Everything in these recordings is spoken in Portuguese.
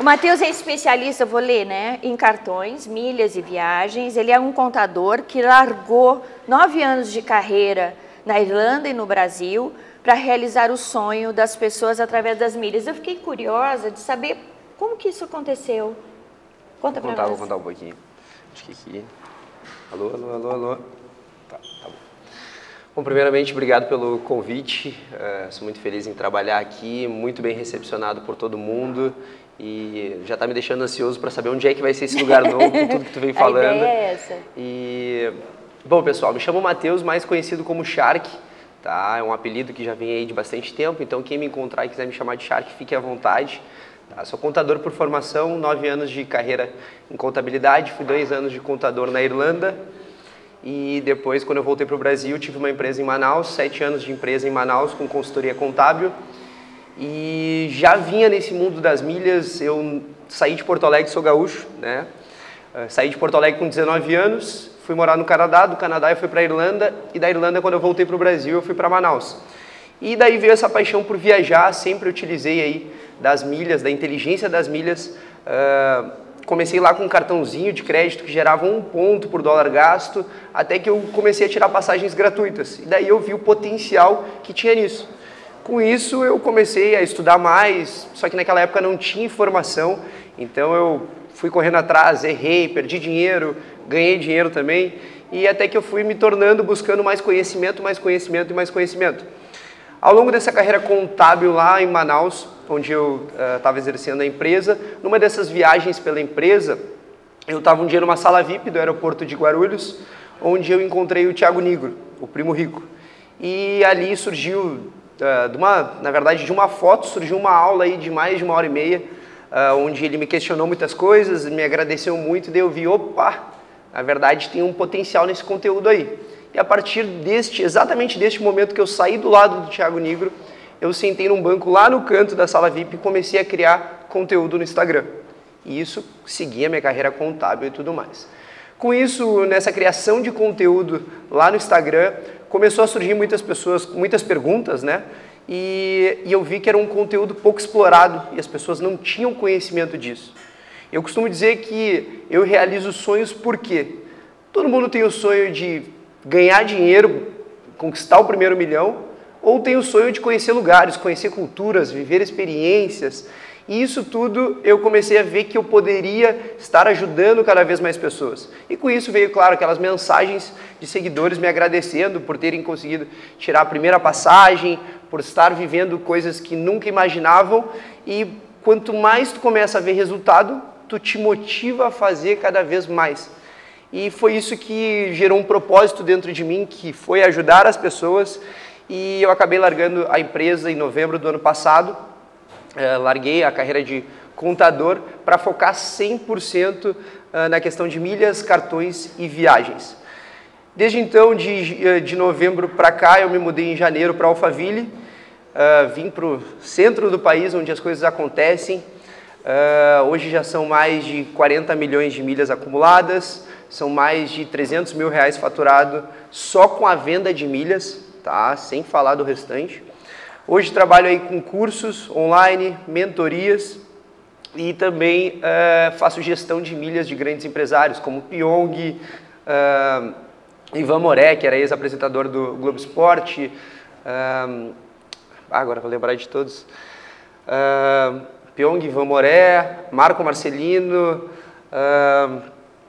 O Matheus é especialista, vou ler, né, em cartões, milhas e viagens. Ele é um contador que largou nove anos de carreira na Irlanda e no Brasil para realizar o sonho das pessoas através das milhas. Eu fiquei curiosa de saber como que isso aconteceu. Conta para nós. Vou contar um pouquinho. Acho que aqui. Alô, alô, alô, alô. Tá, tá bom. Bom, primeiramente, obrigado pelo convite. Uh, sou muito feliz em trabalhar aqui, muito bem recepcionado por todo mundo e já está me deixando ansioso para saber onde é que vai ser esse lugar novo, com tudo que tu vem falando. A ideia é essa. E bom, pessoal, me chamo Matheus, mais conhecido como Shark, tá? É um apelido que já vem aí de bastante tempo, então quem me encontrar e quiser me chamar de Shark, fique à vontade. Tá? Sou contador por formação, nove anos de carreira em contabilidade, fui dois anos de contador na Irlanda e depois, quando eu voltei para o Brasil, tive uma empresa em Manaus, sete anos de empresa em Manaus com consultoria contábil e já vinha nesse mundo das milhas, eu saí de Porto Alegre, sou gaúcho, né? Uh, saí de Porto Alegre com 19 anos, fui morar no Canadá, do Canadá eu fui para Irlanda, e da Irlanda, quando eu voltei para o Brasil, eu fui para Manaus. E daí veio essa paixão por viajar, sempre utilizei aí das milhas, da inteligência das milhas. Uh, comecei lá com um cartãozinho de crédito que gerava um ponto por dólar gasto, até que eu comecei a tirar passagens gratuitas. E daí eu vi o potencial que tinha nisso. Com isso eu comecei a estudar mais, só que naquela época não tinha informação, então eu fui correndo atrás, errei, perdi dinheiro, ganhei dinheiro também, e até que eu fui me tornando, buscando mais conhecimento, mais conhecimento e mais conhecimento. Ao longo dessa carreira contábil lá em Manaus, onde eu estava uh, exercendo a empresa, numa dessas viagens pela empresa, eu estava um dia numa sala VIP do aeroporto de Guarulhos, onde eu encontrei o Tiago Nigro, o primo rico. E ali surgiu de uma, na verdade, de uma foto surgiu uma aula aí de mais de uma hora e meia, uh, onde ele me questionou muitas coisas, me agradeceu muito, daí eu vi, opa, na verdade tem um potencial nesse conteúdo aí. E a partir deste, exatamente deste momento que eu saí do lado do Thiago Negro, eu sentei num banco lá no canto da sala VIP e comecei a criar conteúdo no Instagram. E isso seguia minha carreira contábil e tudo mais. Com isso, nessa criação de conteúdo lá no Instagram, começou a surgir muitas pessoas, muitas perguntas, né? E, e, eu vi que era um conteúdo pouco explorado e as pessoas não tinham conhecimento disso. Eu costumo dizer que eu realizo sonhos porque todo mundo tem o sonho de ganhar dinheiro, conquistar o primeiro milhão, ou tem o sonho de conhecer lugares, conhecer culturas, viver experiências, e isso tudo eu comecei a ver que eu poderia estar ajudando cada vez mais pessoas. E com isso veio, claro, aquelas mensagens de seguidores me agradecendo por terem conseguido tirar a primeira passagem, por estar vivendo coisas que nunca imaginavam. E quanto mais tu começa a ver resultado, tu te motiva a fazer cada vez mais. E foi isso que gerou um propósito dentro de mim, que foi ajudar as pessoas. E eu acabei largando a empresa em novembro do ano passado é, larguei a carreira de contador para focar 100% uh, na questão de milhas, cartões e viagens. Desde então, de, eh, de novembro para cá, eu me mudei em janeiro para Alphaville, uh, vim para o centro do país, onde as coisas acontecem. Uh, hoje já são mais de 40 milhões de milhas acumuladas, são mais de 300 mil reais faturado só com a venda de milhas, tá? sem falar do restante. Hoje trabalho aí com cursos online, mentorias e também uh, faço gestão de milhas de grandes empresários como Pyong, uh, Ivan Moré, que era ex-apresentador do Globo Esporte, uh, agora vou lembrar de todos, uh, Pyong, Ivan Moré, Marco Marcelino,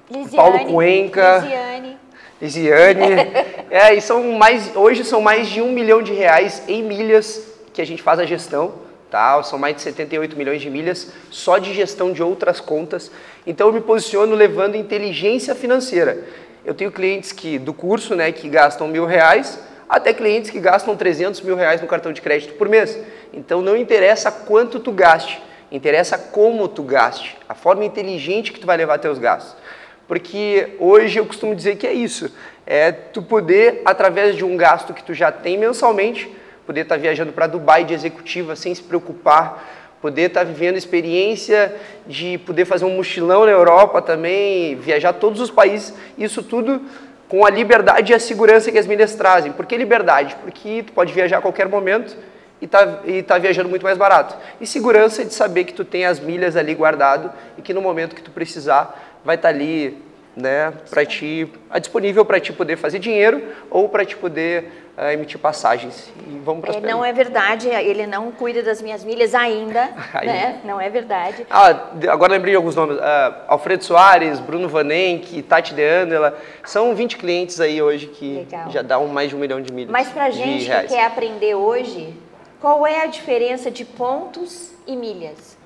Lisiane, Paulo Cuenca, Lisiane. Lisiane. é, e são mais, hoje são mais de um milhão de reais em milhas que a gente faz a gestão, tá? São mais de 78 milhões de milhas só de gestão de outras contas. Então eu me posiciono levando inteligência financeira. Eu tenho clientes que do curso, né, que gastam mil reais, até clientes que gastam 300 mil reais no cartão de crédito por mês. Então não interessa quanto tu gaste, interessa como tu gaste, a forma inteligente que tu vai levar teus gastos. Porque hoje eu costumo dizer que é isso, é tu poder através de um gasto que tu já tem mensalmente poder estar viajando para Dubai de executiva sem se preocupar, poder estar vivendo experiência de poder fazer um mochilão na Europa também, viajar todos os países, isso tudo com a liberdade e a segurança que as milhas trazem. Por que liberdade? Porque tu pode viajar a qualquer momento, e tá, e tá viajando muito mais barato. E segurança de saber que tu tem as milhas ali guardado e que no momento que tu precisar vai estar tá ali né, para ti, disponível para ti poder fazer dinheiro ou para ti poder uh, emitir passagens. E vamos para é, Não é verdade, ele não cuida das minhas milhas ainda, ainda. né? Não é verdade. Ah, agora lembrei de alguns nomes. Uh, Alfredo Soares, Bruno Vanenck, Tati De Angela. São 20 clientes aí hoje que Legal. já dão mais de um milhão de milhas. Mas para gente que quer aprender hoje, qual é a diferença de pontos e milhas?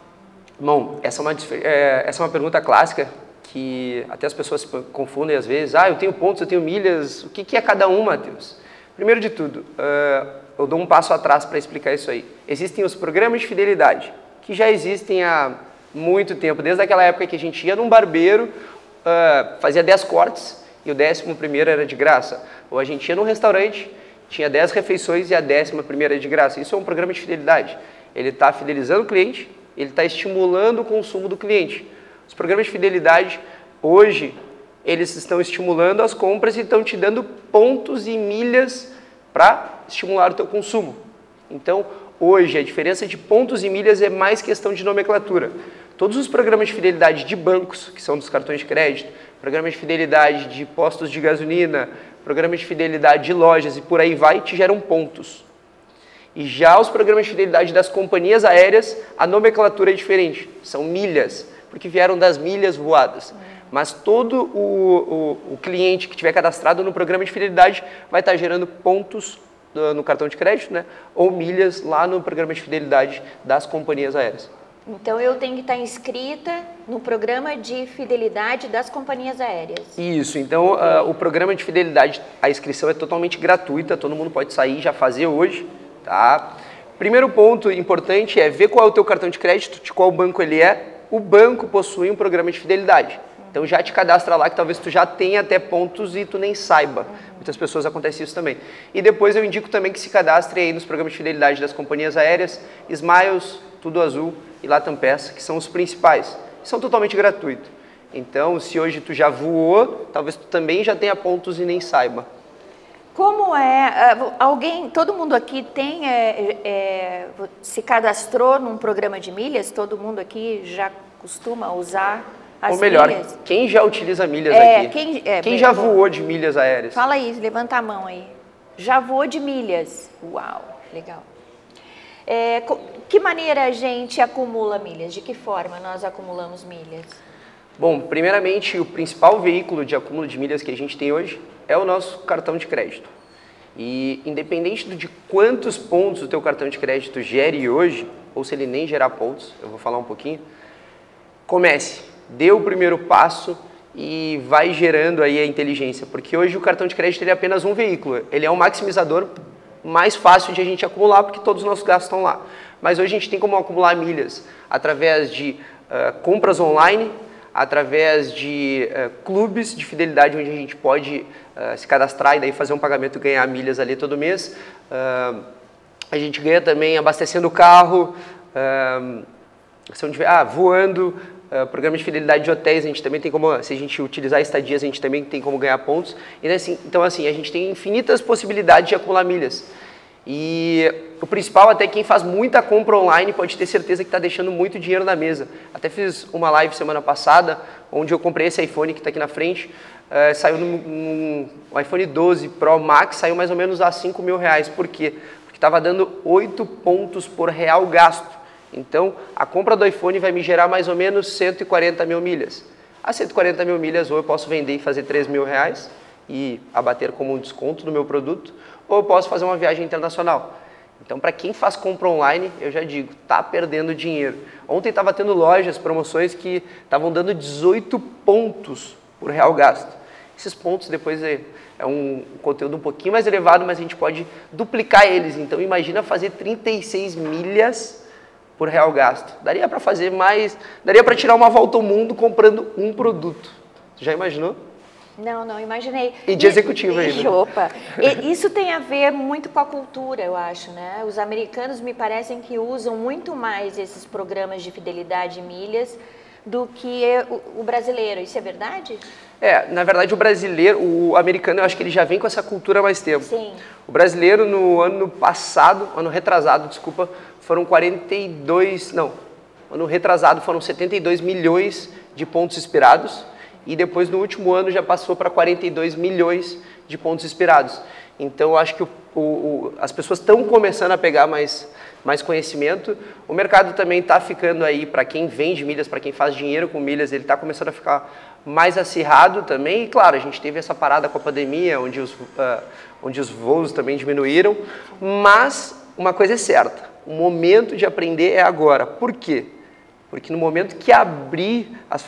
Bom, essa é uma, é, essa é uma pergunta clássica que até as pessoas se confundem às vezes. Ah, eu tenho pontos, eu tenho milhas. O que, que é cada um, Matheus? Primeiro de tudo, uh, eu dou um passo atrás para explicar isso aí. Existem os programas de fidelidade, que já existem há muito tempo, desde aquela época que a gente ia num barbeiro, uh, fazia 10 cortes e o décimo primeiro era de graça. Ou a gente ia num restaurante, tinha 10 refeições e a décima primeira era de graça. Isso é um programa de fidelidade. Ele está fidelizando o cliente, ele está estimulando o consumo do cliente. Os programas de fidelidade, hoje, eles estão estimulando as compras e estão te dando pontos e milhas para estimular o teu consumo. Então, hoje, a diferença de pontos e milhas é mais questão de nomenclatura. Todos os programas de fidelidade de bancos, que são dos cartões de crédito, programas de fidelidade de postos de gasolina, programas de fidelidade de lojas e por aí vai, te geram pontos. E já os programas de fidelidade das companhias aéreas, a nomenclatura é diferente, são milhas porque vieram das milhas voadas. Mas todo o, o, o cliente que tiver cadastrado no programa de fidelidade vai estar gerando pontos no cartão de crédito, né? Ou milhas lá no programa de fidelidade das companhias aéreas. Então eu tenho que estar inscrita no programa de fidelidade das companhias aéreas. Isso. Então uh, o programa de fidelidade, a inscrição é totalmente gratuita. Todo mundo pode sair e já fazer hoje, tá? Primeiro ponto importante é ver qual é o teu cartão de crédito, de qual banco ele é, o banco possui um programa de fidelidade. Então já te cadastra lá que talvez tu já tenha até pontos e tu nem saiba. Muitas pessoas acontece isso também. E depois eu indico também que se cadastre aí nos programas de fidelidade das companhias aéreas, Smiles, Tudo Azul e Latam Pass, que são os principais. São totalmente gratuitos. Então, se hoje tu já voou, talvez tu também já tenha pontos e nem saiba. Como é? Ah, alguém, todo mundo aqui tem, é, é, se cadastrou num programa de milhas? Todo mundo aqui já costuma usar as Ou melhor, milhas? quem já utiliza milhas é, aqui? Quem, é, quem já bom. voou de milhas aéreas? Fala aí, levanta a mão aí. Já voou de milhas? Uau, legal. Que maneira a gente acumula milhas? De que forma nós acumulamos milhas? Bom, primeiramente, o principal veículo de acúmulo de milhas que a gente tem hoje é o nosso cartão de crédito. E independente de quantos pontos o teu cartão de crédito gere hoje, ou se ele nem gerar pontos, eu vou falar um pouquinho, comece, dê o primeiro passo e vai gerando aí a inteligência, porque hoje o cartão de crédito é apenas um veículo, ele é um maximizador mais fácil de a gente acumular, porque todos os nossos gastos estão lá. Mas hoje a gente tem como acumular milhas através de uh, compras online, através de uh, clubes de fidelidade onde a gente pode uh, se cadastrar e daí fazer um pagamento e ganhar milhas ali todo mês. Uh, a gente ganha também abastecendo o carro, uh, ah, voando, programa de fidelidade de hotéis, a gente também tem como, se a gente utilizar estadias, a gente também tem como ganhar pontos. E, assim, então, assim, a gente tem infinitas possibilidades de acumular milhas. E o principal, até quem faz muita compra online pode ter certeza que está deixando muito dinheiro na mesa. Até fiz uma live semana passada, onde eu comprei esse iPhone que está aqui na frente. Uh, saiu no, no, iPhone 12 Pro Max, saiu mais ou menos a 5 mil reais. Por quê? Porque estava dando 8 pontos por real gasto. Então, a compra do iPhone vai me gerar mais ou menos 140 mil milhas. A 140 mil milhas, ou eu posso vender e fazer 3 mil reais e abater como um desconto no meu produto, ou eu posso fazer uma viagem internacional. Então, para quem faz compra online, eu já digo, tá perdendo dinheiro. Ontem estava tendo lojas, promoções que estavam dando 18 pontos por real gasto. Esses pontos depois é, é um conteúdo um pouquinho mais elevado, mas a gente pode duplicar eles. Então, imagina fazer 36 milhas por real gasto. Daria para fazer mais, daria para tirar uma volta ao mundo comprando um produto. Já imaginou? Não, não, imaginei. E de executivo ainda. Né? Opa. E isso tem a ver muito com a cultura, eu acho, né? Os americanos me parecem que usam muito mais esses programas de fidelidade e milhas do que o, o brasileiro. Isso é verdade? É, na verdade o brasileiro, o americano, eu acho que ele já vem com essa cultura há mais tempo. Sim. O brasileiro no ano passado, ano retrasado, desculpa, foram 42, não, ano retrasado foram 72 milhões de pontos expirados e depois no último ano já passou para 42 milhões de pontos expirados. Então acho que o, o, o, as pessoas estão começando a pegar mais, mais conhecimento. O mercado também está ficando aí, para quem vende milhas, para quem faz dinheiro com milhas, ele está começando a ficar mais acirrado também. E claro, a gente teve essa parada com a pandemia, onde os, uh, onde os voos também diminuíram. Mas uma coisa é certa: o momento de aprender é agora. Por quê? Porque no momento que abrir as,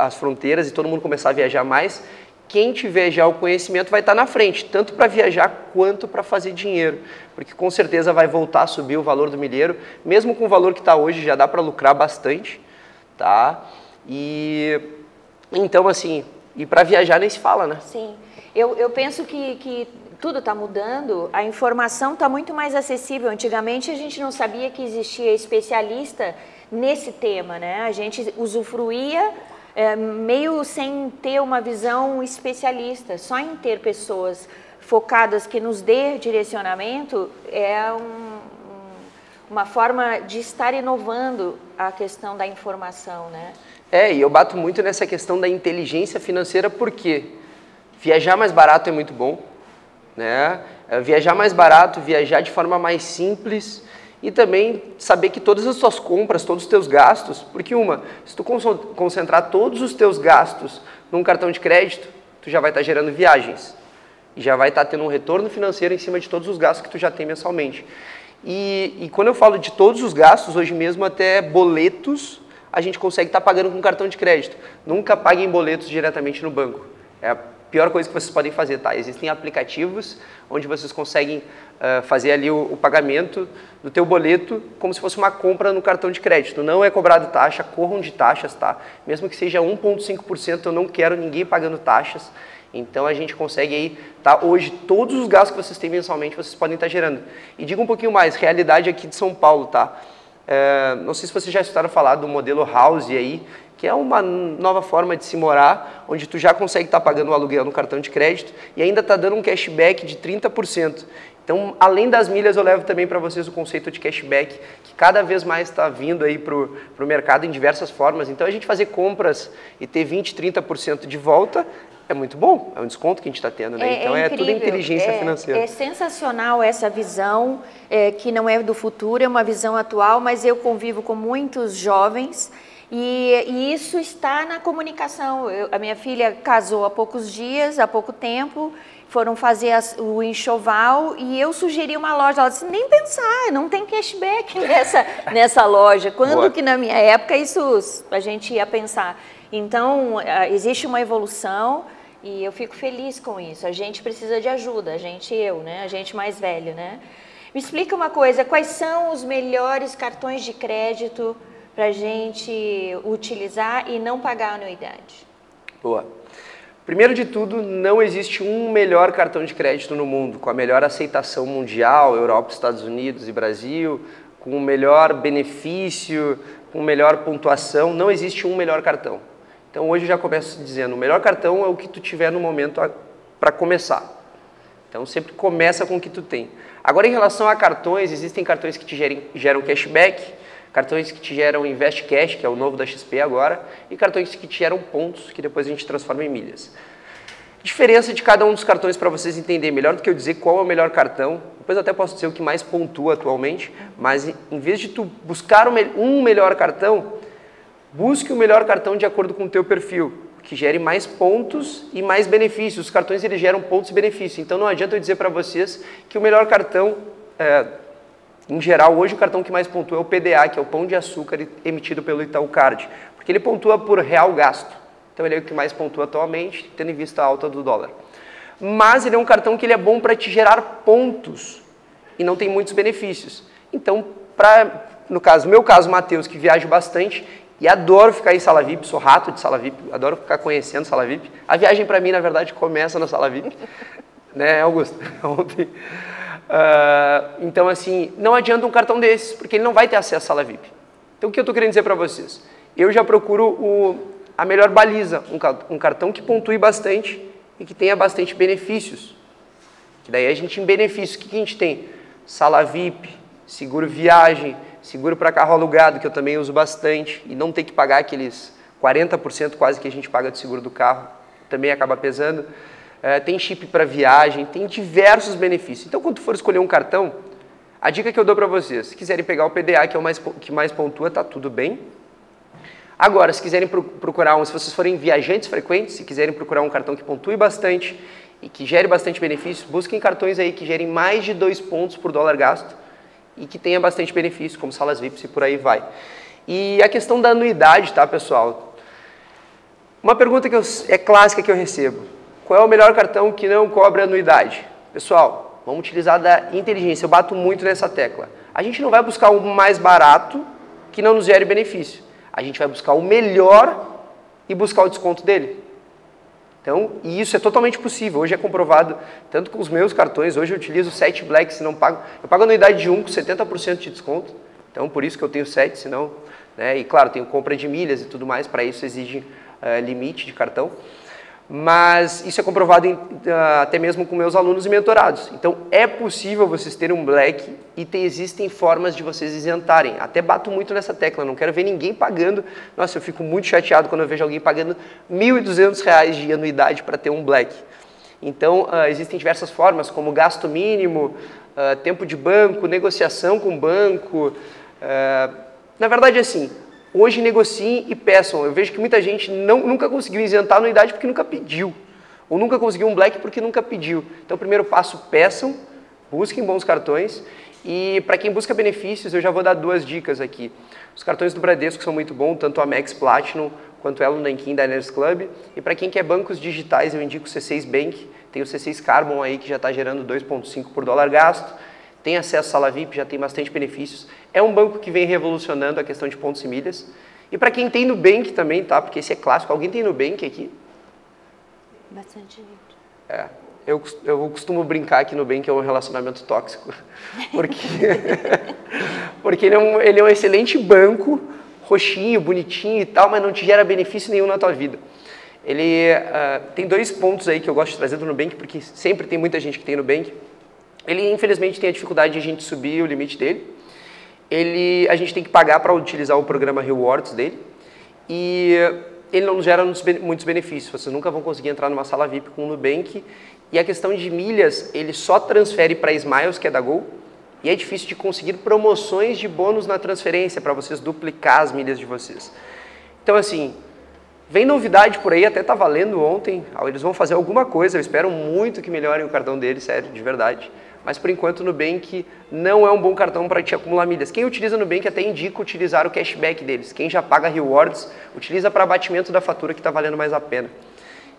as fronteiras e todo mundo começar a viajar mais, quem tiver já o conhecimento vai estar na frente, tanto para viajar quanto para fazer dinheiro, porque com certeza vai voltar a subir o valor do milheiro, mesmo com o valor que está hoje já dá para lucrar bastante, tá? E então assim, e para viajar nem se fala, né? Sim, eu, eu penso que, que tudo está mudando, a informação está muito mais acessível. Antigamente a gente não sabia que existia especialista nesse tema, né? A gente usufruía é, meio sem ter uma visão especialista, só em ter pessoas focadas que nos dê direcionamento é um, uma forma de estar inovando a questão da informação, né? É, e eu bato muito nessa questão da inteligência financeira porque viajar mais barato é muito bom, né? É, viajar mais barato, viajar de forma mais simples, e também saber que todas as suas compras, todos os teus gastos, porque uma, se tu concentrar todos os teus gastos num cartão de crédito, tu já vai estar gerando viagens e já vai estar tendo um retorno financeiro em cima de todos os gastos que tu já tem mensalmente. E, e quando eu falo de todos os gastos, hoje mesmo até boletos a gente consegue estar pagando com cartão de crédito. Nunca paguem boletos diretamente no banco. É pior coisa que vocês podem fazer, tá? Existem aplicativos onde vocês conseguem uh, fazer ali o, o, pagamento do teu boleto como se fosse uma compra no cartão de crédito. Não é cobrado taxa, corram de taxas, tá? Mesmo que seja 1,5%, eu não quero ninguém pagando taxas. Então a gente consegue aí, tá? Hoje todos os gastos que vocês têm mensalmente vocês podem estar gerando. E diga um pouquinho mais, realidade aqui de São Paulo, tá? É, não sei se vocês já escutaram falar do modelo house aí, que é uma nova forma de se morar, onde tu já consegue estar tá pagando o aluguel no cartão de crédito e ainda está dando um cashback de 30%. Então, além das milhas, eu levo também para vocês o conceito de cashback, que cada vez mais está vindo aí para o mercado em diversas formas. Então, a gente fazer compras e ter 20%, 30% de volta é muito bom, é um desconto que a gente está tendo, né? É, então é, é tudo inteligência é, financeira. É sensacional essa visão, é, que não é do futuro, é uma visão atual, mas eu convivo com muitos jovens e, e, isso está na comunicação. Eu, a minha filha casou há poucos dias, há pouco tempo, foram fazer as, o enxoval e eu sugeri uma loja. Ela disse: nem pensar, não tem cashback nessa, nessa loja. Quando Boa. que na minha época isso a gente ia pensar? Então, existe uma evolução e eu fico feliz com isso. A gente precisa de ajuda, a gente eu, né? A gente mais velho, né? Me explica uma coisa, quais são os melhores cartões de crédito para a gente utilizar e não pagar anuidade? Boa. Primeiro de tudo, não existe um melhor cartão de crédito no mundo, com a melhor aceitação mundial, Europa, Estados Unidos e Brasil, com o melhor benefício, com melhor pontuação, não existe um melhor cartão. Então hoje eu já começo dizendo, o melhor cartão é o que tu tiver no momento para começar. Então sempre começa com o que tu tem. Agora em relação a cartões, existem cartões que te gerem, geram cashback, cartões que te geram Invest Cash, que é o novo da XP agora, e cartões que te geram pontos, que depois a gente transforma em milhas. Diferença de cada um dos cartões para vocês entenderem melhor do que eu dizer qual é o melhor cartão. Depois até posso dizer o que mais pontua atualmente, mas em vez de tu buscar um melhor cartão, busque o melhor cartão de acordo com o teu perfil, que gere mais pontos e mais benefícios. Os cartões eles geram pontos e benefícios. Então não adianta eu dizer para vocês que o melhor cartão é, em geral, hoje o cartão que mais pontua é o PDA, que é o pão de açúcar emitido pelo Itaú Card, porque ele pontua por real gasto. Então ele é o que mais pontua atualmente, tendo em vista a alta do dólar. Mas ele é um cartão que ele é bom para te gerar pontos e não tem muitos benefícios. Então, para no caso, meu caso, Matheus, que viajo bastante e adoro ficar em sala VIP, sou rato de sala VIP, adoro ficar conhecendo sala VIP. A viagem para mim, na verdade, começa na sala VIP, né, Augusto? Ontem Uh, então, assim, não adianta um cartão desses, porque ele não vai ter acesso à sala VIP. Então, o que eu estou querendo dizer para vocês? eu já procuro o, a melhor baliza, um, um cartão que pontue bastante e que tenha bastante benefícios. Que daí a gente, em benefícios, o que, que a gente tem? Sala VIP, seguro viagem, seguro para carro alugado, que eu também uso bastante, e não ter que pagar aqueles 40% quase que a gente paga de seguro do carro, também acaba pesando. É, tem chip para viagem, tem diversos benefícios. Então, quando for escolher um cartão, a dica que eu dou para vocês, se quiserem pegar o PDA, que é o mais, que mais pontua, tá tudo bem. Agora, se quiserem procurar um, se vocês forem viajantes frequentes, se quiserem procurar um cartão que pontue bastante e que gere bastante benefício, busquem cartões aí que gerem mais de dois pontos por dólar gasto e que tenha bastante benefício, como salas VIPs e por aí vai. E a questão da anuidade, tá, pessoal? Uma pergunta que eu, é clássica que eu recebo. Qual é o melhor cartão que não cobra anuidade? Pessoal, vamos utilizar da inteligência. Eu bato muito nessa tecla. A gente não vai buscar o mais barato que não nos gere benefício a gente vai buscar o melhor e buscar o desconto dele. Então, e isso é totalmente possível. Hoje é comprovado, tanto com os meus cartões, hoje eu utilizo 7 Black, se não pago. Eu pago anuidade de 1 com 70% de desconto. Então, por isso que eu tenho 7, senão. Né, e claro, tenho compra de milhas e tudo mais, para isso exige uh, limite de cartão mas isso é comprovado em, uh, até mesmo com meus alunos e mentorados. Então é possível vocês terem um black e te, existem formas de vocês isentarem. Até bato muito nessa tecla, não quero ver ninguém pagando. Nossa, eu fico muito chateado quando eu vejo alguém pagando R$ 1.200 de anuidade para ter um black. Então uh, existem diversas formas, como gasto mínimo, uh, tempo de banco, negociação com banco. na verdade, assim, Hoje negociem e peçam. Eu vejo que muita gente não, nunca conseguiu isentar a anuidade porque nunca pediu. Ou nunca conseguiu um black porque nunca pediu. Então, primeiro passo, peçam, busquem bons cartões. E para quem busca benefícios, eu já vou dar duas dicas aqui. Os cartões do Bradesco são muito bons, tanto a Max Platinum quanto ela no Nankin Diners Club. E para quem quer bancos digitais, eu indico o C6 Bank. Tem o C6 Carbon aí que já está gerando 2,5 por dólar gasto tem acesso à sala VIP, já tem bastante benefícios. É um banco que vem revolucionando a questão de pontos e milhas. E para quem tem Nubank também, tá? Porque esse é clássico. Alguém tem Nubank aqui? Bastante gente. É. Eu, eu costumo brincar que Nubank é um relacionamento tóxico. Porque, porque ele, é um, ele é um excelente banco, roxinho, bonitinho e tal, mas não te gera benefício nenhum na tua vida. Ele uh, tem dois pontos aí que eu gosto de trazer do Nubank, porque sempre tem muita gente que tem Nubank. Ele, infelizmente, tem a dificuldade de a gente subir o limite dele. Ele, a gente tem que pagar para utilizar o programa Rewards dele. E ele não gera muitos benefícios. Vocês nunca vão conseguir entrar numa sala VIP com o Nubank. E a questão de milhas, ele só transfere para Smiles, que é da Gol. E é difícil de conseguir promoções de bônus na transferência para vocês duplicar as milhas de vocês. Então, assim, vem novidade por aí, até tá valendo ontem. Eles vão fazer alguma coisa. Eu espero muito que melhorem o cartão deles, sério, de verdade mas por enquanto o Nubank não é um bom cartão para te acumular milhas. Quem utiliza o Nubank até indica utilizar o cashback deles. Quem já paga rewards, utiliza para abatimento da fatura que está valendo mais a pena.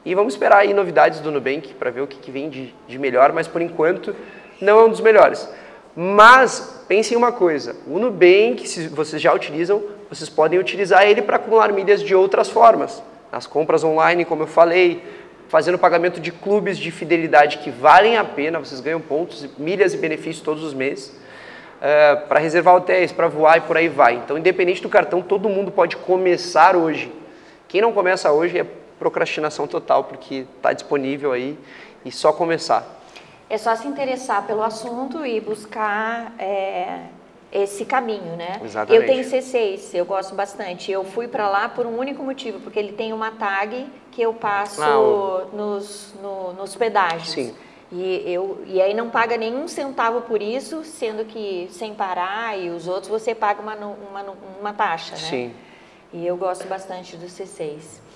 E vamos esperar aí novidades do Nubank para ver o que, que vem de, de melhor, mas por enquanto não é um dos melhores. Mas pensem uma coisa, o Nubank, se vocês já utilizam, vocês podem utilizar ele para acumular milhas de outras formas. Nas compras online, como eu falei, fazendo pagamento de clubes de fidelidade que valem a pena, vocês ganham pontos, milhas e benefícios todos os meses, uh, eh, para reservar hotéis, para voar e por aí vai. Então, independente do cartão, todo mundo pode começar hoje. Quem não começa hoje é procrastinação total, porque está disponível aí e só começar. É só se interessar pelo assunto e buscar é, esse caminho, né? Exatamente. Eu tenho C6, eu gosto bastante. Eu fui para lá por um único motivo, porque ele tem uma tag que eu passo ah, o... nos, no, nos pedágios. Sim. E, eu, e aí não paga nenhum centavo por isso, sendo que sem parar e os outros você paga uma, uma, uma taxa, né? Sim. E eu gosto bastante do C6.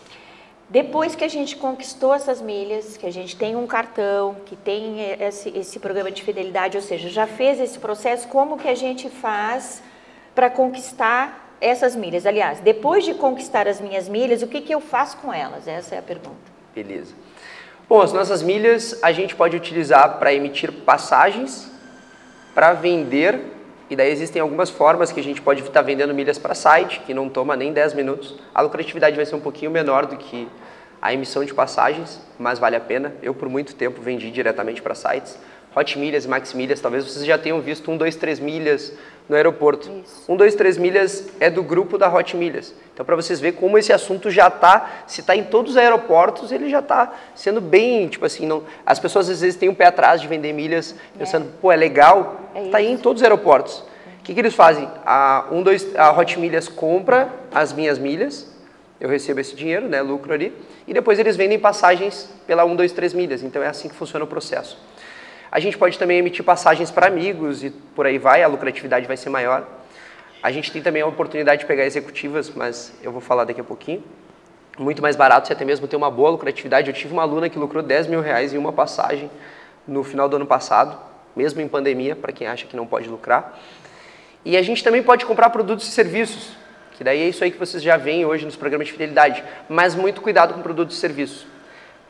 Depois que a gente conquistou essas milhas, que a gente tem um cartão, que tem esse, esse programa de fidelidade, ou seja, já fez esse processo, como que a gente faz para conquistar essas milhas? Aliás, depois de conquistar as minhas milhas, o que, que eu faço com elas? Essa é a pergunta. Beleza. Bom, as nossas milhas a gente pode utilizar para emitir passagens, para vender, e daí existem algumas formas que a gente pode estar vendendo milhas para site, que não toma nem 10 minutos. A lucratividade vai ser um pouquinho menor do que a emissão de passagens, mas vale a pena. Eu, por muito tempo, vendi diretamente para sites. Hot Milhas Max Milhas, talvez vocês já tenham visto um, dois, três milhas no aeroporto. Isso. Um, dois, três milhas é do grupo da Hot Milhas. Então, para vocês verem como esse assunto já está, se está em todos os aeroportos, ele já está sendo bem, tipo assim, não, as pessoas às vezes têm um pé atrás de vender milhas, é. pensando, pô, é legal, está é aí em todos os aeroportos. O que, que eles fazem? A, um, dois, a Hot Milhas compra as minhas milhas, eu recebo esse dinheiro, né, lucro ali, e depois eles vendem passagens pela 1, 2, 3 milhas. Então é assim que funciona o processo. A gente pode também emitir passagens para amigos e por aí vai, a lucratividade vai ser maior. A gente tem também a oportunidade de pegar executivas, mas eu vou falar daqui a pouquinho. Muito mais barato, você até mesmo ter uma boa lucratividade. Eu tive uma aluna que lucrou 10 mil reais em uma passagem no final do ano passado, mesmo em pandemia, para quem acha que não pode lucrar. E a gente também pode comprar produtos e serviços, que daí é isso aí que vocês já veem hoje nos programas de fidelidade. Mas muito cuidado com produtos e serviços.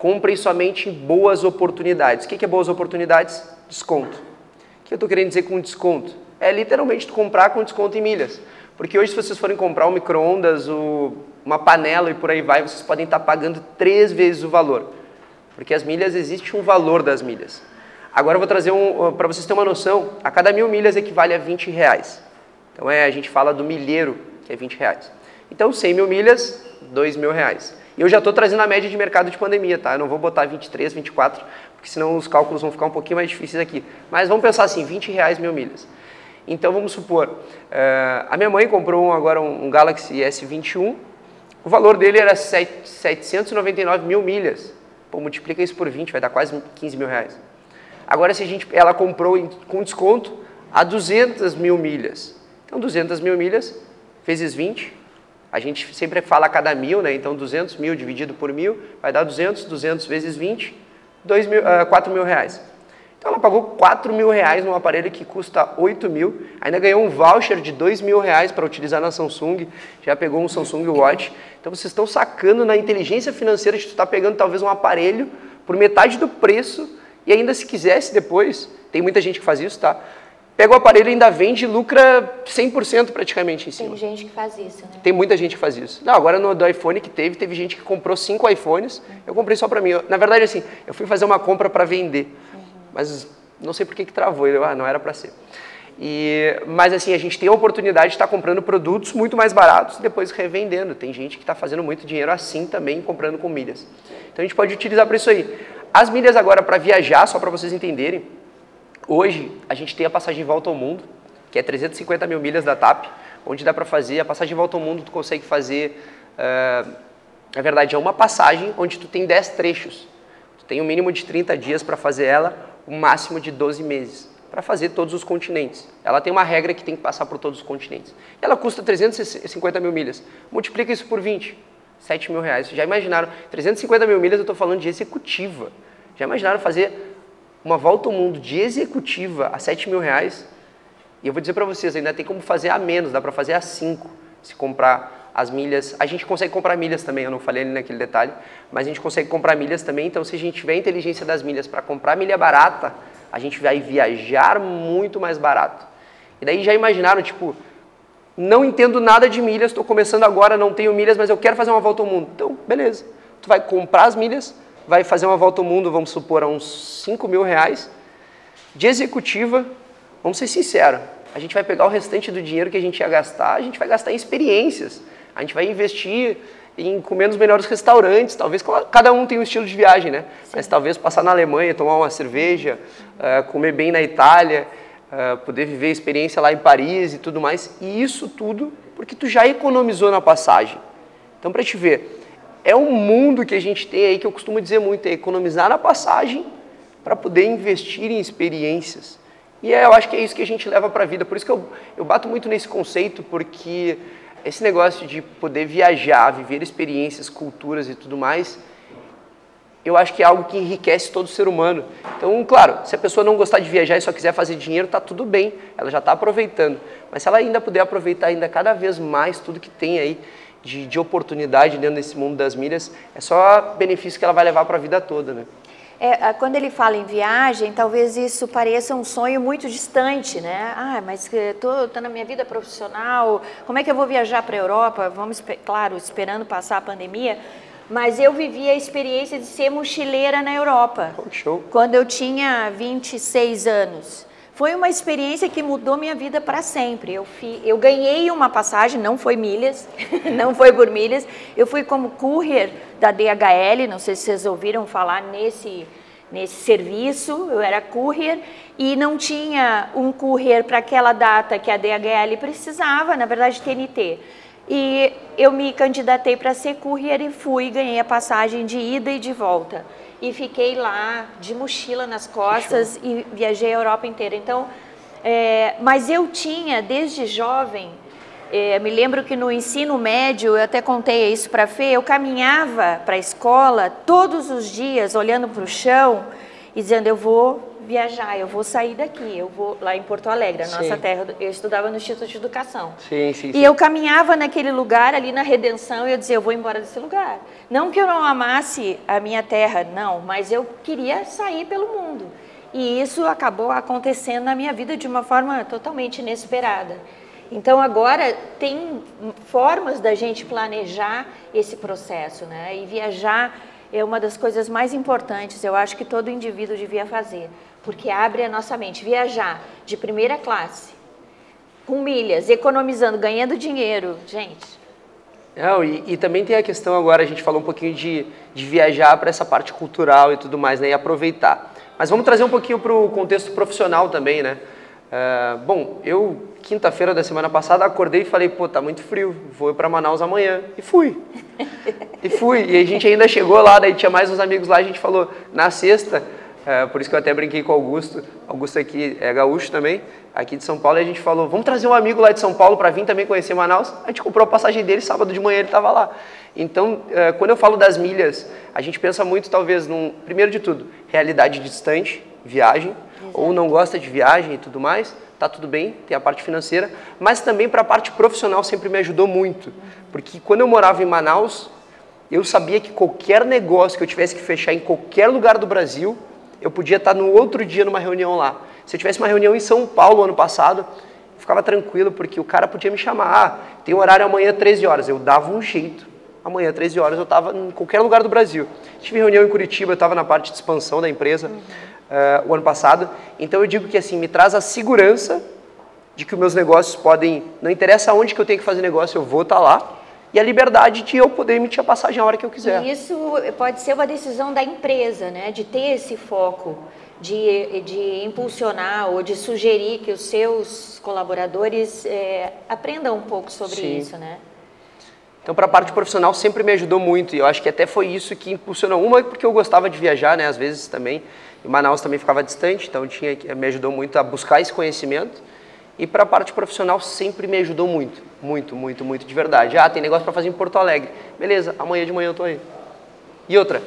Comprem somente boas oportunidades. O que é boas oportunidades? Desconto. O que eu estou querendo dizer com desconto? É literalmente comprar com desconto em milhas. Porque hoje, se vocês forem comprar um micro-ondas, uma panela e por aí vai, vocês podem estar pagando três vezes o valor. Porque as milhas, existe um valor das milhas. Agora eu vou trazer um, para vocês terem uma noção, a cada mil milhas equivale a 20 reais. Então é, a gente fala do milheiro, que é 20 reais. Então 100 mil milhas, 2 mil reais. E eu já estou trazendo a média de mercado de pandemia, tá? Eu não vou botar 23, 24, porque senão os cálculos vão ficar um pouquinho mais difíceis aqui. Mas vamos pensar assim, 20 reais mil milhas. Então vamos supor, uh, a minha mãe comprou um, agora um, um, Galaxy S21, o valor dele era 7, 799 mil milhas. Pô, multiplica isso por 20, vai dar quase 15 mil reais. Agora se a gente, ela comprou em, com desconto a 200 mil milhas. Então 200 mil milhas vezes 20, a gente sempre fala a cada mil, né? Então 200 mil dividido por mil vai dar 200, 200 vezes 20, 2 mil, uh, 4 mil reais. Então ela pagou 4 mil reais num aparelho que custa 8 mil, ainda ganhou um voucher de 2 mil reais para utilizar na Samsung, já pegou um Samsung Watch. Então vocês estão sacando na inteligência financeira de estar tá pegando talvez um aparelho por metade do preço e ainda se quisesse depois, tem muita gente que faz isso, tá? Pega o aparelho e ainda vende e lucra 100% praticamente em cima. Tem gente que faz isso, né? Tem muita gente que faz isso. Não, agora no do iPhone que teve, teve gente que comprou cinco iPhones, uhum. eu comprei só para mim. na verdade, assim, eu fui fazer uma compra para vender, uhum. mas não sei por que, que travou, eu, ah, não era para ser. E, mas assim, a gente tem a oportunidade de estar comprando produtos muito mais baratos e depois revendendo. Tem gente que está fazendo muito dinheiro assim também, comprando com milhas. Então a gente pode utilizar para isso aí. As milhas agora para viajar, só para vocês entenderem, Hoje, a gente tem a passagem volta ao mundo, que é 350 mil milhas da TAP, onde dá para fazer, a passagem volta ao mundo tu consegue fazer, uh, na verdade é uma passagem onde tu tem 10 trechos. Tu tem um mínimo de 30 dias para fazer ela, um máximo de 12 meses, para fazer todos os continentes. Ela tem uma regra que tem que passar por todos os continentes. Ela custa 350 mil milhas. Multiplica isso por 20, 7 mil reais. Já imaginaram? 350 mil milhas eu estou falando de executiva. Já imaginaram fazer uma volta ao mundo de executiva a 7 mil reais, e eu vou dizer para vocês, ainda tem como fazer a menos, dá para fazer a 5, se comprar as milhas. A gente consegue comprar milhas também, eu não falei ali naquele detalhe, mas a gente consegue comprar milhas também, então se a gente tiver a inteligência das milhas para comprar milha barata, a gente vai viajar muito mais barato. E daí já imaginaram, tipo, não entendo nada de milhas, estou começando agora, não tenho milhas, mas eu quero fazer uma volta ao mundo. Então, beleza. Tu vai comprar as milhas, vai fazer uma volta ao mundo, vamos supor, a uns 5 mil reais, de executiva, vamos ser sinceros, a gente vai pegar o restante do dinheiro que a gente ia gastar, a gente vai gastar em experiências, a gente vai investir em comer nos melhores restaurantes, talvez cada um tem um estilo de viagem, né? Sim. Mas talvez passar na Alemanha, tomar uma cerveja, uh, comer bem na Itália, uh, poder viver a experiência lá em Paris e tudo mais, e isso tudo porque tu já economizou na passagem. Então, para te ver, é um mundo que a gente tem aí que eu costumo dizer muito, é economizar na passagem para poder investir em experiências. E é, eu acho que é isso que a gente leva para a vida. Por isso que eu, eu bato muito nesse conceito, porque esse negócio de poder viajar, viver experiências, culturas e tudo mais, eu acho que é algo que enriquece todo ser humano. Então, claro, se a pessoa não gostar de viajar e só quiser fazer dinheiro, tá tudo bem, ela já está aproveitando. Mas se ela ainda puder aproveitar ainda cada vez mais tudo que tem aí de, de oportunidade dentro desse mundo das milhas, é só benefício que ela vai levar para a vida toda, né? É, quando ele fala em viagem, talvez isso pareça um sonho muito distante, né? Ah, mas estou na minha vida profissional, como é que eu vou viajar para a Europa? Vamos, claro, esperando passar a pandemia. mas eu vivi a experiência de ser mochileira na Europa. Oh, show. Quando eu tinha 26 anos. Foi uma experiência que mudou minha vida para sempre. Eu, fi, eu ganhei uma passagem, não foi milhas, não foi por milhas. Eu fui como courier da DHL, não sei se vocês ouviram falar nesse, nesse serviço. Eu era courier e não tinha um courier para aquela data que a DHL precisava, na verdade, TNT. E eu me candidatei para ser courier e fui, ganhei a passagem de ida e de volta e fiquei lá de mochila nas costas e viajei a Europa inteira. Então, é, mas eu tinha desde jovem, é, me lembro que no ensino médio, eu até contei isso para a Fê, eu caminhava para a escola todos os dias olhando para o chão e dizendo: eu vou viajar, eu vou sair daqui, eu vou lá em Porto Alegre, a sim. nossa terra, eu estudava no Instituto de Educação. Sim, sim, e sim. eu caminhava naquele lugar ali na Redenção e eu dizia, eu vou embora desse lugar. Não que eu não amasse a minha terra, não, mas eu queria sair pelo mundo. E isso acabou acontecendo na minha vida de uma forma totalmente inesperada. Então agora tem formas da gente planejar esse processo, né? E viajar é uma das coisas mais importantes, eu acho que todo indivíduo devia fazer porque abre a nossa mente. Viajar de primeira classe, com milhas, economizando, ganhando dinheiro, gente. Não, e, e, também tem a questão agora, a gente falou um pouquinho de, de viajar para essa parte cultural e tudo mais, né, e aproveitar. Mas vamos trazer um pouquinho para o contexto profissional também, né? Uh, bom, eu, quinta-feira da semana passada, acordei e falei, pô, tá muito frio, vou para Manaus amanhã. E fui. e fui. E a gente ainda chegou lá, daí tinha mais uns amigos lá, a gente falou, na sexta, é, por isso que eu até brinquei com o Augusto. Augusto aqui é gaúcho também, aqui de São Paulo, e a gente falou, vamos trazer um amigo lá de São Paulo para vir também conhecer Manaus. A gente comprou a passagem dele, sábado de manhã ele estava lá. Então, é, quando eu falo das milhas, a gente pensa muito, talvez, num, primeiro de tudo, realidade distante, viagem, Exato. ou não gosta de viagem e tudo mais, tá tudo bem, tem a parte financeira, mas também para a parte profissional sempre me ajudou muito, porque quando eu morava em Manaus, eu sabia que qualquer negócio que eu tivesse que fechar em qualquer lugar do Brasil, eu podia estar no outro dia numa reunião lá. Se eu tivesse uma reunião em São Paulo ano passado, eu ficava tranquilo, porque o cara podia me chamar. Ah, tem horário amanhã 13 horas. Eu dava um jeito. Amanhã, 13 horas, eu estava em qualquer lugar do Brasil. Tive reunião em Curitiba, eu estava na parte de expansão da empresa uhum. uh, o ano passado. Então eu digo que assim, me traz a segurança de que os meus negócios podem. Não interessa onde que eu tenho que fazer negócio, eu vou estar tá lá e a liberdade de eu poder emitir a passagem a hora que eu quiser. E isso pode ser uma decisão da empresa, né? De ter esse foco, de, de impulsionar ou de sugerir que os seus colaboradores é, aprendam um pouco sobre Sim. isso, né? Então, para a parte profissional, sempre me ajudou muito. E eu acho que até foi isso que impulsionou. Uma, porque eu gostava de viajar, né? Às vezes também. E Manaus também ficava distante, então tinha, me ajudou muito a buscar esse conhecimento. E para a parte profissional sempre me ajudou muito, muito, muito, muito de verdade. Ah, tem negócio para fazer em Porto Alegre. Beleza, amanhã de manhã eu tô aí. E outra,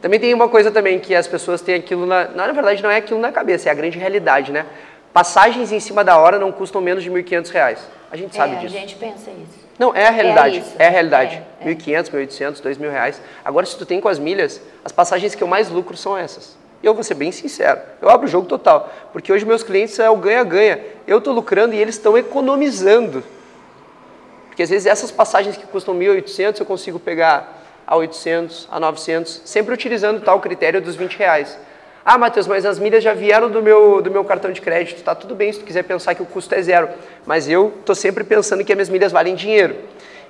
também tem uma coisa também que as pessoas têm aquilo na, na verdade não é aquilo na cabeça, é a grande realidade, né? Passagens em cima da hora não custam menos de R$ 1.500. A gente sabe é, disso. A gente pensa isso. Não, é a realidade. É, é a realidade. É, é. 1.500, 1.800, 2.000 reais. Agora, se tu tem com as milhas, as passagens que eu mais lucro são essas. Eu vou ser bem sincero, eu abro o jogo total, porque hoje meus clientes é o ganha-ganha. Eu estou lucrando e eles estão economizando. Porque às vezes essas passagens que custam 1.800 eu consigo pegar a 800, a 900, sempre utilizando tal critério dos 20 reais. Ah, Matheus, mas as milhas já vieram do meu, do meu cartão de crédito. Tá tudo bem se tu quiser pensar que o custo é zero. Mas eu estou sempre pensando que as minhas milhas valem dinheiro.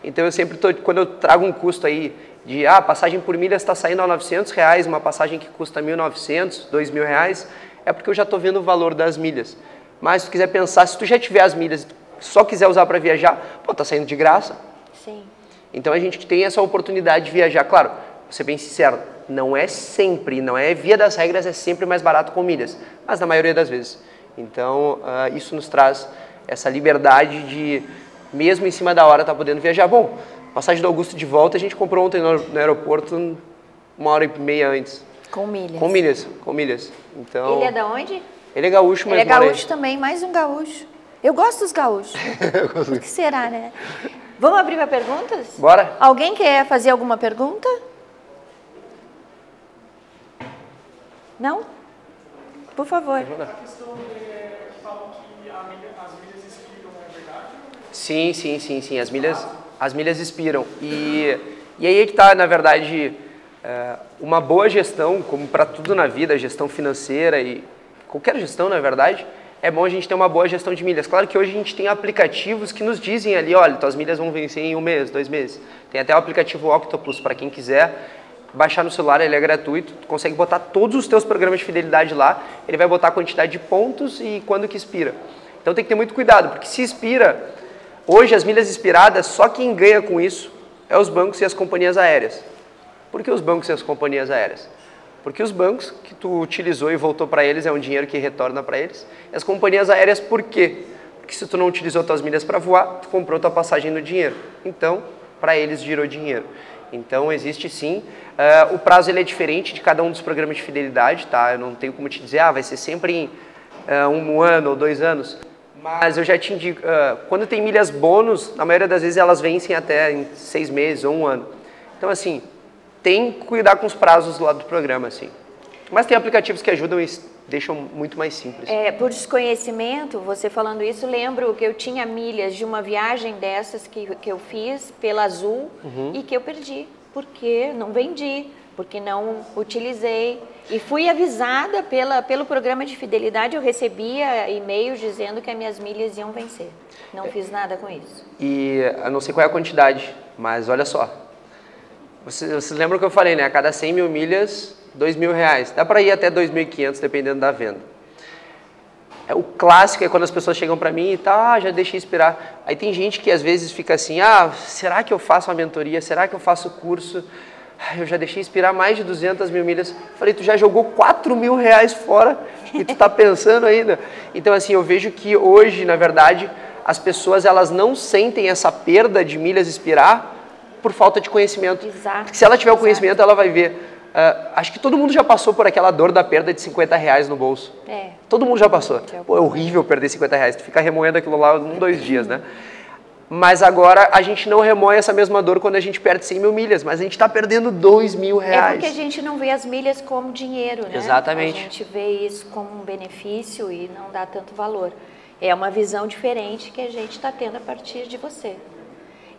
Então eu sempre estou, quando eu trago um custo aí de ah, passagem por milhas está saindo a 900 reais, uma passagem que custa 1.900, 2.000 reais, é porque eu já estou vendo o valor das milhas. Mas se tu quiser pensar, se tu já tiver as milhas, só quiser usar para viajar, pô, tá saindo de graça. Sim. Então a gente tem essa oportunidade de viajar. Claro, vou ser bem sincero, não é sempre, não é via das regras, é sempre mais barato com milhas, mas na maioria das vezes. Então uh, isso nos traz essa liberdade de, mesmo em cima da hora, tá podendo viajar. Bom, Passagem do Augusto de volta a gente comprou ontem no aeroporto uma hora e meia antes. Com milhas. Com milhas, com milhas. Então, Ele é da onde? Ele é gaúcho, mas Ele é gaúcho também, mais um gaúcho. Eu gosto dos gaúchos. o que será, né? Vamos abrir para perguntas? Bora. Alguém quer fazer alguma pergunta? Não? Por favor. Sim, sim, sim, sim. As milhas as milhas expiram. E E aí é que está, na verdade, é, uma boa gestão, como para tudo na vida, gestão financeira e qualquer gestão, na verdade, é bom a gente ter uma boa gestão de milhas. Claro que hoje a gente tem aplicativos que nos dizem ali, olha, tuas milhas vão vencer em um mês, dois meses. Tem até o aplicativo Octopus para quem quiser baixar no celular, ele é gratuito, tu consegue botar todos os teus programas de fidelidade lá, ele vai botar a quantidade de pontos e quando que expira. Então tem que ter muito cuidado, porque se expira, hoje as milhas expiradas, só quem ganha com isso é os bancos e as companhias aéreas. Por que os bancos e as companhias aéreas? Porque os bancos que tu utilizou e voltou para eles é um dinheiro que retorna para eles. E as companhias aéreas por quê? Porque se tu não utilizou tuas milhas para voar, tu comprou tua passagem no dinheiro. Então, para eles girou dinheiro. Então existe sim. Uh, o prazo ele é diferente de cada um dos programas de fidelidade, tá? Eu não tenho como te dizer, ah, vai ser sempre em uh, um ano ou dois anos. Mas eu já te indico, uh, quando tem milhas bônus, na maioria das vezes elas vencem até em seis meses ou um ano. Então assim, tem que cuidar com os prazos lá do programa, assim. Mas tem aplicativos que ajudam e deixam muito mais simples. É, por desconhecimento, você falando isso, lembro que eu tinha milhas de uma viagem dessas que, que eu fiz pela Azul uhum. e que eu perdi, porque não vendi, porque não utilizei. E fui avisada pela, pelo programa de fidelidade, eu recebia e-mails dizendo que as minhas milhas iam vencer. Não fiz nada com isso. E eu não sei qual é a quantidade, mas olha só. Vocês, vocês lembram que eu falei, né? A cada 100 mil milhas, dois mil reais. Dá para ir até 2.500 dependendo da venda. É, o clássico é quando as pessoas chegam para mim e tá, ah, já deixei esperar. Aí tem gente que às vezes fica assim, ah, será que eu faço uma mentoria? Será que eu faço curso? Eu já deixei expirar mais de 200 mil milhas. Falei, tu já jogou 4 mil reais fora e tu está pensando ainda. Então, assim, eu vejo que hoje, na verdade, as pessoas elas não sentem essa perda de milhas expirar por falta de conhecimento. Exato. Porque se ela tiver o conhecimento, ela vai ver Uh, acho que todo mundo já passou por aquela dor da perda de 50 reais no bolso. É. Todo mundo já passou. Pô, é horrível perder 50 reais. Tu fica remoendo aquilo lá um, dois dias, né? Mas agora a gente não remoe essa mesma dor quando a gente perde 100 mil milhas, mas a gente está perdendo 2 mil reais. É porque a gente não vê as milhas como dinheiro, né? Exatamente. A gente vê isso como um benefício e não dá tanto valor. É uma visão diferente que a gente está tendo a partir de você.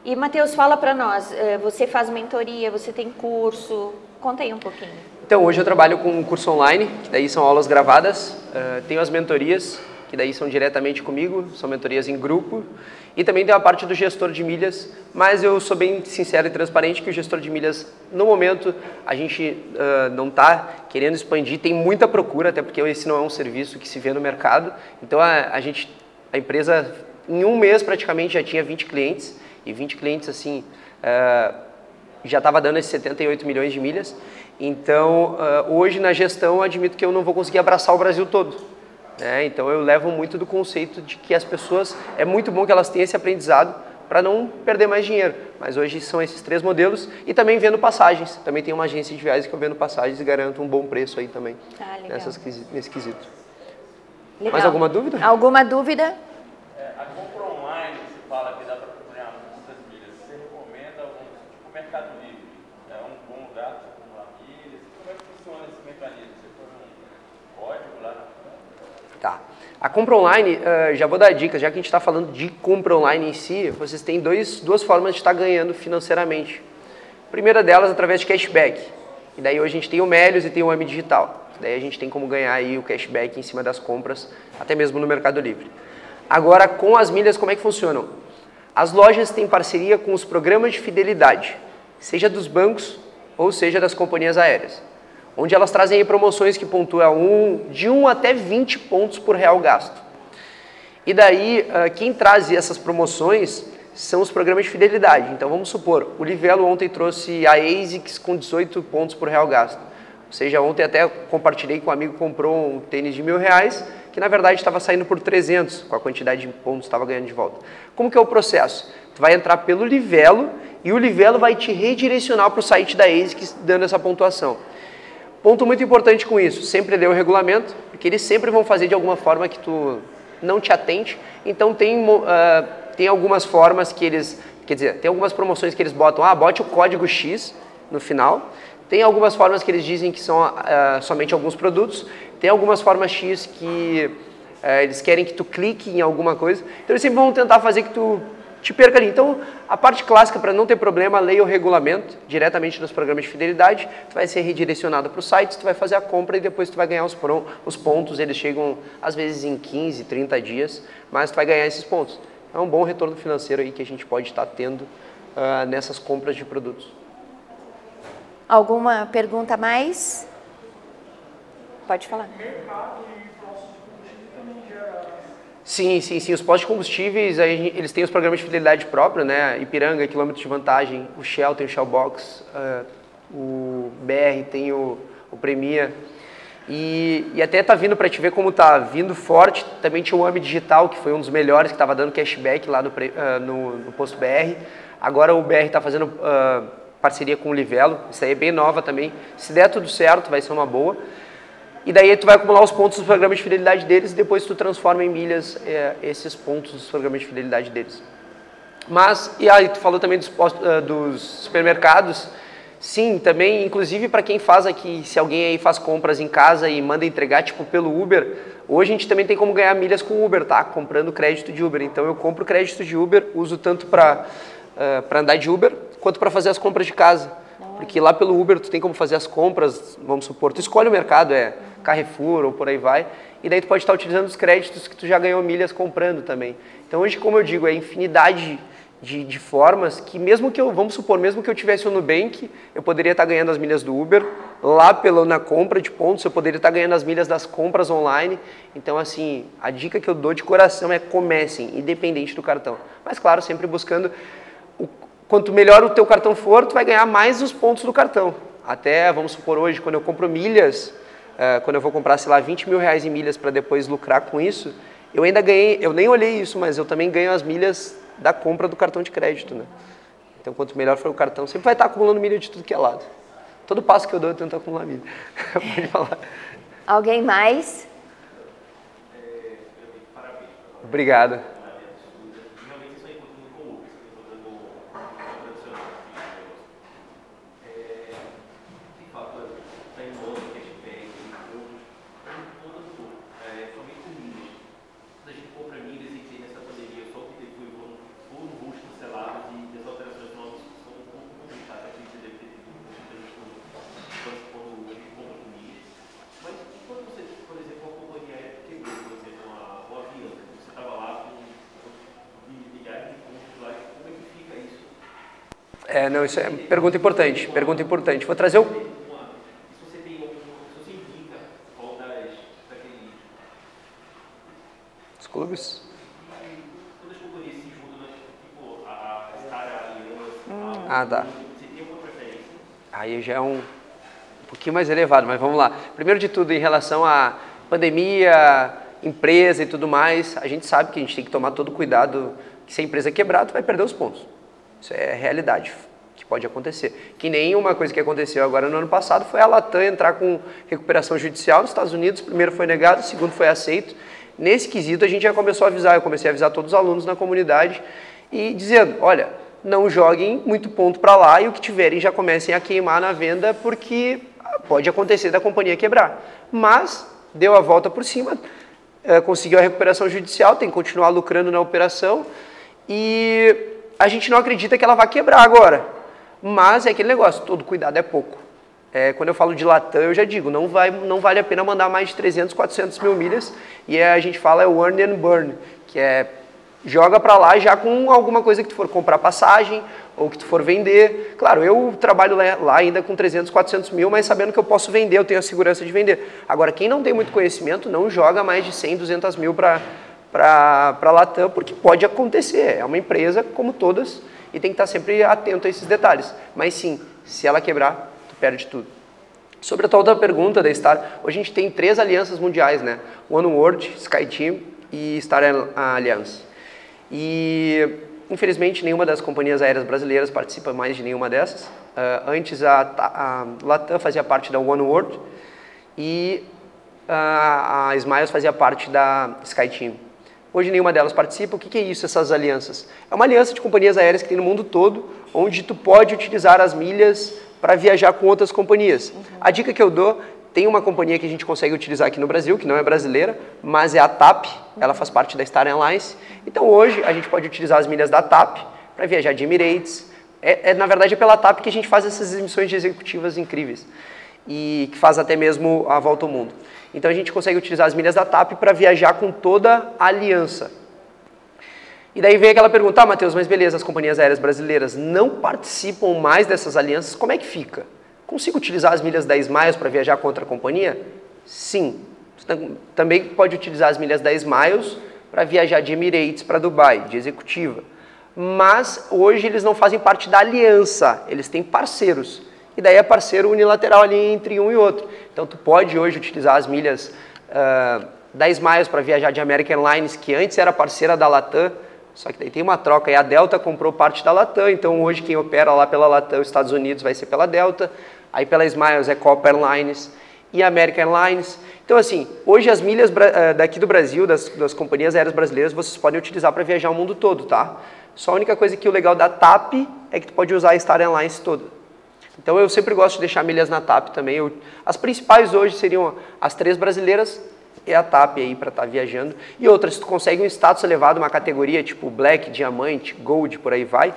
E, Matheus, fala para nós, eh, você faz mentoria, você tem curso, Conta aí um pouquinho. Então, hoje eu trabalho com um curso online, que daí são aulas gravadas. Uh, tenho as mentorias, que daí são diretamente comigo, são mentorias em grupo. E também tem a parte do gestor de milhas, mas eu sou bem sincero e transparente que o gestor de milhas, no momento, a gente uh, não está querendo expandir, tem muita procura, até porque esse não é um serviço que se vê no mercado. Então, a, a gente, a empresa, em um mês praticamente já tinha 20 clientes, e 20 clientes assim... Uh, já estava dando esses 78 milhões de milhas. Então, uh, hoje na gestão, admito que eu não vou conseguir abraçar o Brasil todo. Né? Então, eu levo muito do conceito de que as pessoas, é muito bom que elas tenham esse aprendizado para não perder mais dinheiro. Mas hoje são esses três modelos e também vendo passagens. Também tem uma agência de viagens que eu vendo passagens e garanto um bom preço aí também ah, nessas, nesse quesito. Legal. Mais alguma dúvida? Alguma dúvida? A compra online, uh, já vou dar dicas, já que a gente está falando de compra online em si, vocês têm dois, duas formas de estar ganhando financeiramente. A primeira delas através de cashback. E daí hoje a gente tem o Melios e tem o AMI Digital. Daí a gente tem como ganhar aí o cashback em cima das compras, até mesmo no Mercado Livre. Agora, com as milhas, como é que funcionam? As lojas têm parceria com os programas de fidelidade, seja dos bancos ou seja das companhias aéreas onde elas trazem promoções que pontuam um, de 1 até 20 pontos por real gasto. E daí, ah, quem traz essas promoções são os programas de fidelidade. Então, vamos supor, o Livelo ontem trouxe a ASICS com 18 pontos por real gasto. Ou seja, ontem até compartilhei com um amigo que comprou um tênis de mil reais, que na verdade estava saindo por 300, com a quantidade de pontos que estava ganhando de volta. Como que é o processo? Tu vai entrar pelo Livelo e o Livelo vai te redirecionar para o site da ASICS dando essa pontuação. Ponto muito importante com isso, sempre ler o regulamento, porque eles sempre vão fazer de alguma forma que tu não te atende. Então tem, uh, tem algumas formas que eles, quer dizer, tem algumas promoções que eles botam, ah, bote o código X no final. Tem algumas formas que eles dizem que são uh, somente alguns produtos. Tem algumas formas X que uh, eles querem que tu clique em alguma coisa. Então eles sempre vão tentar fazer que tu te perca ali. Então, a parte clássica, para não ter problema, leia o regulamento diretamente nos programas de fidelidade, tu vai ser redirecionado para o site, tu vai fazer a compra e depois tu vai ganhar os, os pontos, eles chegam às vezes em 15, 30 dias, mas tu vai ganhar esses pontos. É um bom retorno financeiro aí que a gente pode estar tendo uh, nessas compras de produtos. Alguma pergunta mais? Pode falar. Sim, sim, sim. Os postos de combustíveis, aí, eles têm os programas de fidelidade próprio, né? Ipiranga, quilômetro de vantagem, o Shell tem o Shell Box, uh, o BR tem o, o Premia. E, e até tá vindo para te ver como tá vindo forte. Também tinha o AMI Digital, que foi um dos melhores, que estava dando cashback lá no, uh, no, no, posto BR. Agora o BR está fazendo uh, parceria com o Livelo, isso aí é bem nova também. Se der tudo certo, vai ser uma boa. E daí tu vai acumular os pontos dos programas de fidelidade deles e depois tu transforma em milhas é, esses pontos dos programas de fidelidade deles. Mas, e aí tu falou também dos, uh, dos supermercados, sim, também, inclusive para quem faz aqui, se alguém aí faz compras em casa e manda entregar, tipo pelo Uber, hoje a gente também tem como ganhar milhas com Uber, tá? Comprando crédito de Uber. Então eu compro crédito de Uber, uso tanto para uh, pra andar de Uber, quanto para fazer as compras de casa. Porque lá pelo Uber tu tem como fazer as compras, vamos supor, tu escolhe o mercado, é Carrefour ou por aí vai, e daí tu pode estar utilizando os créditos que tu já ganhou milhas comprando também. Então hoje, como eu digo, é infinidade de, de, formas que mesmo que eu, vamos supor, mesmo que eu tivesse o Nubank, eu poderia estar ganhando as milhas do Uber, lá pelo, na compra de pontos, eu poderia estar ganhando as milhas das compras online. Então, assim, a dica que eu dou de coração é comecem, independente do cartão. Mas, claro, sempre buscando, o, quanto melhor o teu cartão for, tu vai ganhar mais os pontos do cartão. Até, vamos supor, hoje, quando eu compro milhas, uh, quando eu vou comprar, sei lá, 20 mil reais em milhas para depois lucrar com isso, eu ainda ganhei, eu nem olhei isso, mas eu também ganho as milhas da compra do cartão de crédito, né? Então, quanto melhor for o cartão, sempre vai estar acumulando milha de tudo que é lado. Todo passo que eu dou, eu tento acumular milha. Pode falar. Alguém mais? Obrigado. É, não, isso é pergunta importante, pergunta importante. Vou trazer o... Os clubes? Ah, tá. Aí já é um, um pouquinho mais elevado, mas vamos lá. Primeiro de tudo, em relação à pandemia, empresa e tudo mais, a gente sabe que a gente tem que tomar todo cuidado, que se a empresa quebrar, tu vai perder os pontos. Isso é realidade pode acontecer. Que nem uma coisa que aconteceu agora no ano passado foi a Latam entrar com recuperação judicial nos Estados Unidos. Primeiro foi negado, segundo foi aceito. Nesse quesito a gente já começou a avisar, eu comecei a avisar todos os alunos na comunidade e dizendo, olha, não joguem muito ponto para lá e o que tiverem já comecem a queimar na venda porque pode acontecer da companhia quebrar. Mas deu a volta por cima, eh, conseguiu a recuperação judicial, tem que continuar lucrando na operação e a gente não acredita que ela vai quebrar agora. Mas é aquele negócio, todo cuidado é pouco. É, quando eu falo de Latam, eu já digo, não, vai, não vale a pena mandar mais de 300, 400 mil milhas. E é, a gente fala é o earn and burn, que é joga para lá já com alguma coisa que tu for comprar passagem ou que tu for vender. Claro, eu trabalho lá ainda com 300, 400 mil, mas sabendo que eu posso vender, eu tenho a segurança de vender. Agora, quem não tem muito conhecimento, não joga mais de 100, 200 mil para para a Latam, porque pode acontecer. É uma empresa como todas e tem que estar sempre atento a esses detalhes. Mas sim, se ela quebrar, tu perde tudo. Sobre a tua outra pergunta da Star, hoje a gente tem três alianças mundiais, né? One World, SkyTeam e Star Alliance. E infelizmente nenhuma das companhias aéreas brasileiras participa mais de nenhuma dessas. Uh, antes a, a, Latam fazia parte da One World e a, a Smiles fazia parte da SkyTeam. Hoje nenhuma delas participa. O que é isso, essas alianças? É uma aliança de companhias aéreas que tem no mundo todo, onde tu pode utilizar as milhas para viajar com outras companhias. Uhum. A dica que eu dou tem uma companhia que a gente consegue utilizar aqui no Brasil, que não é brasileira, mas é a TAP, ela faz parte da Star Airlines. Então hoje a gente pode utilizar as milhas da TAP para viajar de Emirates. É, é, na verdade é pela TAP que a gente faz essas emissões de executivas incríveis e que faz até mesmo a volta ao mundo. Então a gente consegue utilizar as milhas da TAP para viajar com toda a aliança. E daí vem aquela pergunta, ah, Matheus, mas beleza, as companhias aéreas brasileiras não participam mais dessas alianças, como é que fica? Consigo utilizar as milhas 10 miles para viajar com outra companhia? Sim. Também pode utilizar as milhas 10 miles para viajar de Emirates para Dubai, de executiva. Mas hoje eles não fazem parte da aliança, eles têm parceiros. E daí é parceiro unilateral ali entre um e outro. Então tu pode hoje utilizar as milhas uh, 10 miles para viajar de American Airlines, que antes era parceira da Latam, só que daí tem uma troca e a Delta comprou parte da Latam, então hoje quem opera lá pela Latam, os Estados Unidos, vai ser pela Delta. Aí pela Smiles é Copa Airlines e American Airlines. Então, assim, hoje as milhas eh, daqui do Brasil, das, das companhias aéreas brasileiras, vocês podem utilizar para viajar o mundo todo, tá? Só a única coisa que o legal da TAP é que tu pode usar a Star Airlines toda. Então, eu sempre gosto de deixar milhas na TAP também. Eu, as principais hoje seriam as três brasileiras e a TAP aí para estar tá viajando. E outras, se tu consegue um status elevado, uma categoria tipo Black, Diamante, Gold, por aí vai,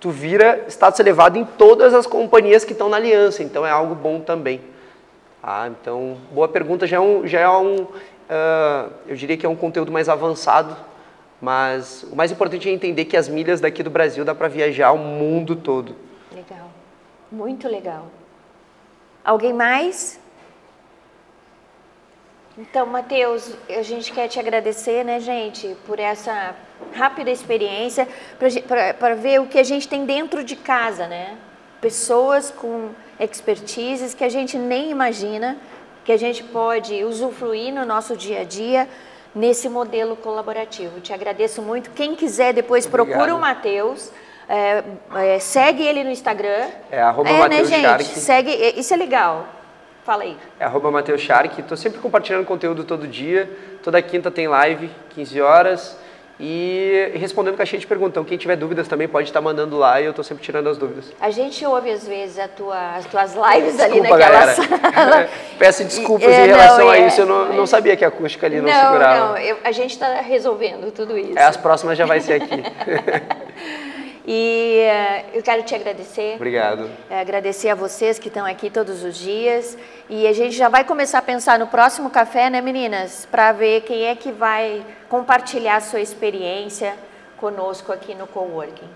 tu vira status elevado em todas as companhias que estão na aliança, então é algo bom também. Ah, então, boa pergunta, já é um, já é um uh, eu diria que é um conteúdo mais avançado, mas o mais importante é entender que as milhas daqui do Brasil dá para viajar o mundo todo. Legal, muito legal. Alguém mais? Então, Matheus, a gente quer te agradecer, né, gente, por essa rápida experiência, para ver o que a gente tem dentro de casa, né? Pessoas com expertises que a gente nem imagina, que a gente pode usufruir no nosso dia a dia nesse modelo colaborativo. Te agradeço muito. Quem quiser depois Obrigado. procura o Matheus. É, é, segue ele no Instagram. É, arroba é, né, gente? Segue, isso é legal. Fala aí. É arroba Mateus Shark. Estou sempre compartilhando conteúdo todo dia. Toda quinta tem live, 15 horas. E respondendo caixinha de perguntas. Então, quem tiver dúvidas também pode estar mandando lá e eu estou sempre tirando as dúvidas. A gente ouve às vezes tua, as tuas lives Desculpa, ali naquela galera. sala. Peço desculpas e, em relação não, a isso. Eu não, não sabia que a acústica ali não, não segurava. Não, não. a gente está resolvendo tudo isso. É, as próximas já vai ser aqui. E uh, eu quero te agradecer. Obrigado. É, agradecer a vocês que estão aqui todos os dias. E a gente já vai começar a pensar no próximo café, né, meninas? Para ver quem é que vai compartilhar a sua experiência conosco aqui no Coworking.